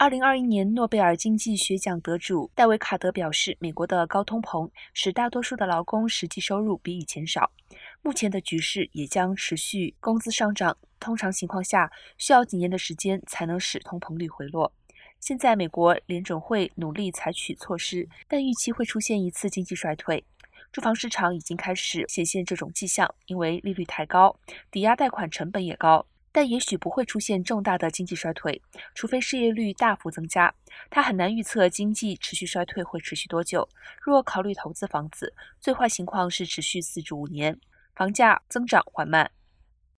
二零二一年诺贝尔经济学奖得主戴维·卡德表示，美国的高通膨使大多数的劳工实际收入比以前少，目前的局势也将持续工资上涨。通常情况下，需要几年的时间才能使通膨率回落。现在，美国联准会努力采取措施，但预期会出现一次经济衰退。住房市场已经开始显现这种迹象，因为利率太高，抵押贷款成本也高。但也许不会出现重大的经济衰退，除非失业率大幅增加。他很难预测经济持续衰退会持续多久。若考虑投资房子，最坏情况是持续四至五年，房价增长缓慢。